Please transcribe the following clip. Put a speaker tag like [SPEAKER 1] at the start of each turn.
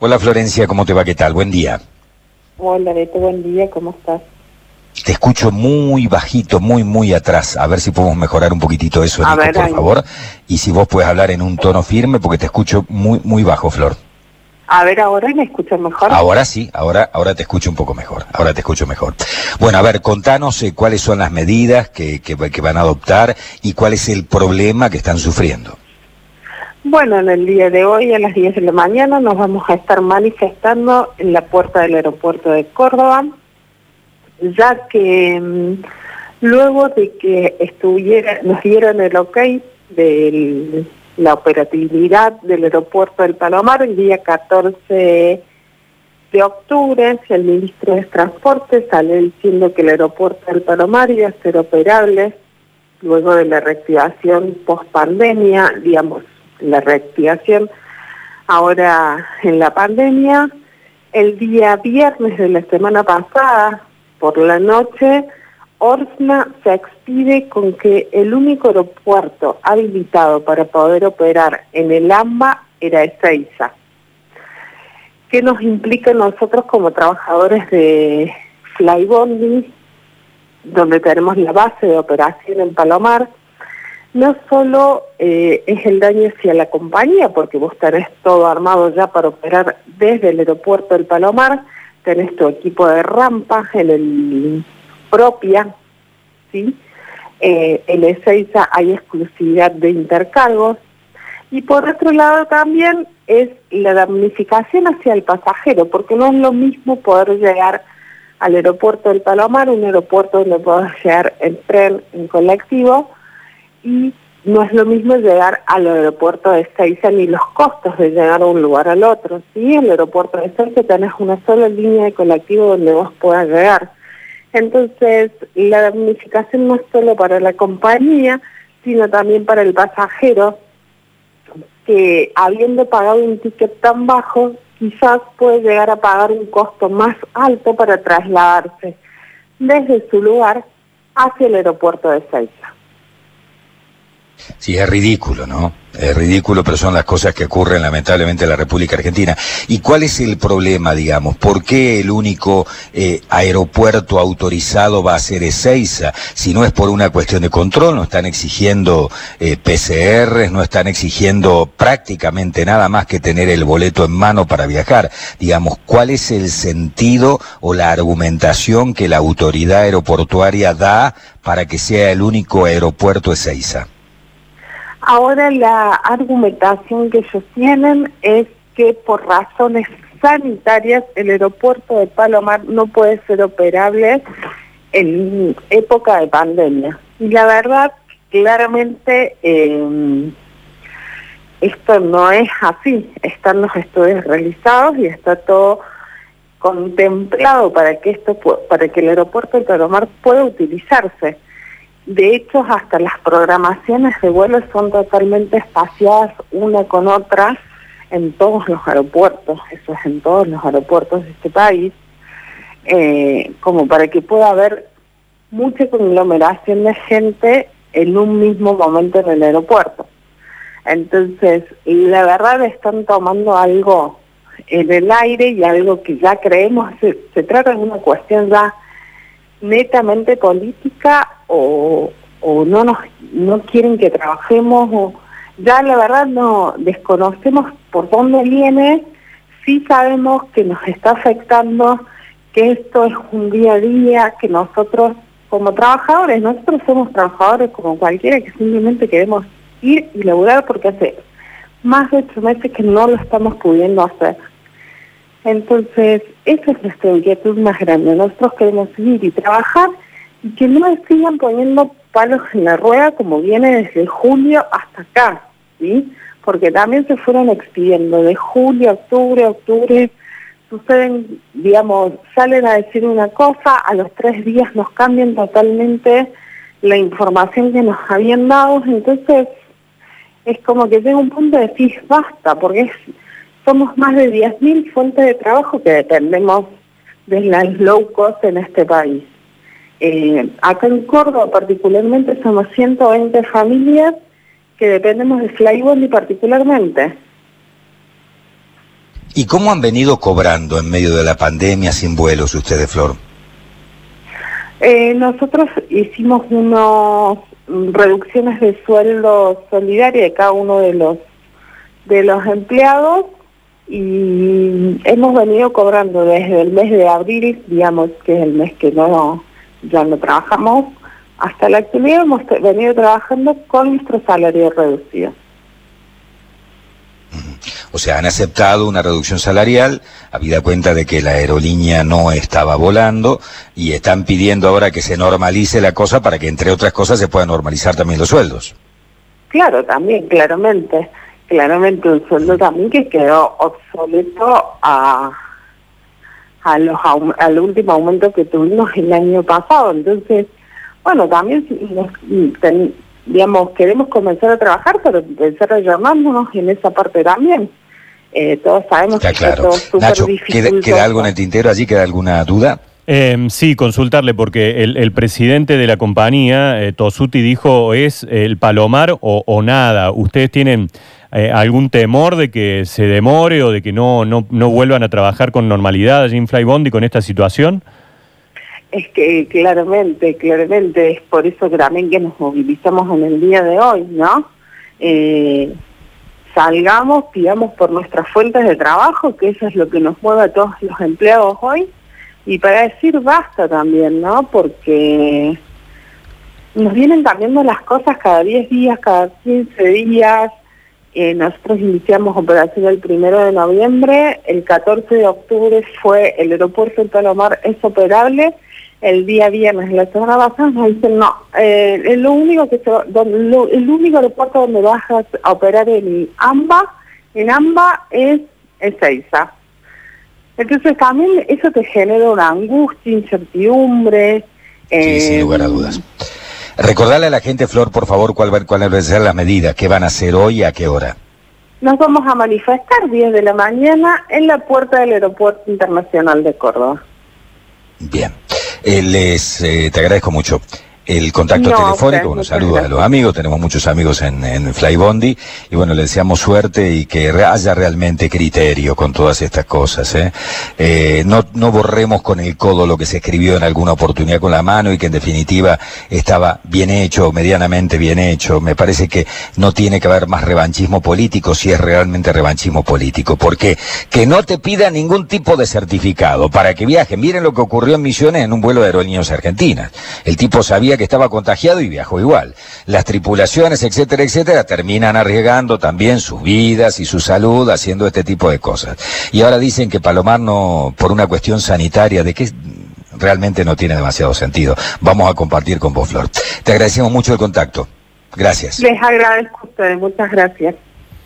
[SPEAKER 1] Hola Florencia, ¿cómo te va? ¿Qué tal? Buen día.
[SPEAKER 2] Hola Beto, buen día, ¿cómo estás?
[SPEAKER 1] Te escucho muy bajito, muy, muy atrás. A ver si podemos mejorar un poquitito eso, Nico,
[SPEAKER 2] ver,
[SPEAKER 1] por
[SPEAKER 2] ahí.
[SPEAKER 1] favor. Y si vos puedes hablar en un tono firme, porque te escucho muy, muy bajo, Flor.
[SPEAKER 2] A ver, ahora me escuchas mejor.
[SPEAKER 1] Ahora sí, ahora, ahora te escucho un poco mejor. Ahora te escucho mejor. Bueno, a ver, contanos eh, cuáles son las medidas que, que, que van a adoptar y cuál es el problema que están sufriendo.
[SPEAKER 2] Bueno, en el día de hoy a las 10 de la mañana nos vamos a estar manifestando en la puerta del aeropuerto de Córdoba, ya que mm, luego de que estuviera, nos dieron el ok de la operatividad del aeropuerto del Palomar el día 14 de octubre, el ministro de Transporte sale diciendo que el aeropuerto del Palomar iba a ser operable luego de la reactivación post pandemia, digamos, la reactivación ahora en la pandemia. El día viernes de la semana pasada, por la noche, Orsna se expide con que el único aeropuerto habilitado para poder operar en el AMBA era Ezeiza. ¿Qué nos implica nosotros como trabajadores de Flybondi, donde tenemos la base de operación en Palomar? No solo eh, es el daño hacia la compañía, porque vos tenés todo armado ya para operar desde el aeropuerto del Palomar, tenés tu equipo de rampa en el propia, ¿sí? Eh, en Ezeiza hay exclusividad de intercargos, y por otro lado también es la damnificación hacia el pasajero, porque no es lo mismo poder llegar al aeropuerto del Palomar, un aeropuerto donde puedas llegar en tren, en colectivo, y no es lo mismo llegar al aeropuerto de Ezeiza ni los costos de llegar a un lugar al otro. Sí, el aeropuerto de Ezeiza tenés una sola línea de colectivo donde vos puedas llegar. Entonces, la damnificación no es solo para la compañía, sino también para el pasajero, que habiendo pagado un ticket tan bajo, quizás puede llegar a pagar un costo más alto para trasladarse desde su lugar hacia el aeropuerto de Ezeiza.
[SPEAKER 1] Sí, es ridículo, ¿no? Es ridículo, pero son las cosas que ocurren lamentablemente en la República Argentina. ¿Y cuál es el problema, digamos? ¿Por qué el único eh, aeropuerto autorizado va a ser Ezeiza? Si no es por una cuestión de control, no están exigiendo eh, PCRs, no están exigiendo prácticamente nada más que tener el boleto en mano para viajar. Digamos, ¿cuál es el sentido o la argumentación que la autoridad aeroportuaria da para que sea el único aeropuerto Ezeiza?
[SPEAKER 2] Ahora la argumentación que ellos tienen es que por razones sanitarias el aeropuerto de Palomar no puede ser operable en época de pandemia. Y la verdad, claramente eh, esto no es así. Están los estudios realizados y está todo contemplado para que esto para que el aeropuerto de Palomar pueda utilizarse. De hecho, hasta las programaciones de vuelos son totalmente espaciadas una con otra en todos los aeropuertos, eso es en todos los aeropuertos de este país, eh, como para que pueda haber mucha conglomeración de gente en un mismo momento en el aeropuerto. Entonces, la verdad están tomando algo en el aire y algo que ya creemos, se, se trata de una cuestión ya netamente política o, o no nos no quieren que trabajemos o ya la verdad no desconocemos por dónde viene sí sabemos que nos está afectando que esto es un día a día que nosotros como trabajadores nosotros somos trabajadores como cualquiera que simplemente queremos ir y laburar porque hace más de ocho meses que no lo estamos pudiendo hacer entonces, esa es nuestra inquietud más grande. Nosotros queremos ir y trabajar que no sigan poniendo palos en la rueda como viene desde julio hasta acá, ¿sí? Porque también se fueron expidiendo de julio, octubre, octubre, suceden, digamos, salen a decir una cosa, a los tres días nos cambian totalmente la información que nos habían dado, entonces es como que llega un punto de decir basta, porque somos más de 10.000 fuentes de trabajo que dependemos de las low cost en este país. Eh, acá en Córdoba particularmente somos 120 familias que dependemos de Flybondi particularmente.
[SPEAKER 1] ¿Y cómo han venido cobrando en medio de la pandemia sin vuelos ustedes, Flor?
[SPEAKER 2] Eh, nosotros hicimos unas reducciones de sueldo solidaria de cada uno de los de los empleados y hemos venido cobrando desde el mes de abril, digamos que es el mes que no ya no trabajamos, hasta la actualidad hemos venido trabajando con nuestro salario reducido.
[SPEAKER 1] O sea, han aceptado una reducción salarial, habida cuenta de que la aerolínea no estaba volando, y están pidiendo ahora que se normalice la cosa para que, entre otras cosas, se puedan normalizar también los sueldos.
[SPEAKER 2] Claro, también, claramente. Claramente un sueldo también que quedó obsoleto a, a los, al último aumento que tuvimos el año pasado. Entonces, bueno, también digamos, queremos comenzar a trabajar, pero empezar a llamarnos en esa parte también. Eh, todos sabemos que
[SPEAKER 1] claro. es Nacho, ¿queda, algo en el tintero allí? ¿Queda alguna duda?
[SPEAKER 3] Eh, sí, consultarle, porque el, presidente de la compañía, eh, Tosuti, dijo es el palomar o, nada. ¿Ustedes tienen eh, algún temor de que se demore o de que no, no, no vuelvan a trabajar con normalidad allí en Flybondi con esta situación?
[SPEAKER 2] Es que claramente, claramente, es por eso que también que nos movilizamos en el día de hoy, ¿no? Eh, salgamos, pidamos por nuestras fuentes de trabajo, que eso es lo que nos mueve a todos los empleados hoy, y para decir basta también, ¿no? Porque nos vienen cambiando las cosas cada 10 días, cada 15 días. Eh, nosotros iniciamos operación el primero de noviembre, el 14 de octubre fue el aeropuerto de Palomar es operable el día viernes, la semana pasada, nos dicen, no, eh, lo único que el único aeropuerto donde vas a operar en AMBA, en AMBA es Ezeiza. Entonces también eso te genera una angustia, incertidumbre.
[SPEAKER 1] sí, sin lugar a eh, dudas. Recordarle a la gente, Flor, por favor, cuál, cuál van a ser las medidas, qué van a hacer hoy y a qué hora.
[SPEAKER 2] Nos vamos a manifestar 10 de la mañana en la puerta del Aeropuerto Internacional de Córdoba.
[SPEAKER 1] Bien. Eh, les, eh, te agradezco mucho el contacto telefónico, bueno, saludos a los amigos, tenemos muchos amigos en, en Flybondi y bueno, le deseamos suerte y que haya realmente criterio con todas estas cosas. ¿eh? Eh, no, no borremos con el codo lo que se escribió en alguna oportunidad con la mano y que en definitiva estaba bien hecho, medianamente bien hecho. Me parece que no tiene que haber más revanchismo político si es realmente revanchismo político, porque que no te pida ningún tipo de certificado para que viajen. Miren lo que ocurrió en Misiones en un vuelo de aerolíneas argentinas. El tipo sabía que estaba contagiado y viajó igual. Las tripulaciones, etcétera, etcétera, terminan arriesgando también sus vidas y su salud haciendo este tipo de cosas. Y ahora dicen que Palomar no, por una cuestión sanitaria, de que realmente no tiene demasiado sentido. Vamos a compartir con vos, Flor. Te agradecemos mucho el contacto. Gracias.
[SPEAKER 2] Les agradezco a ustedes. Muchas gracias.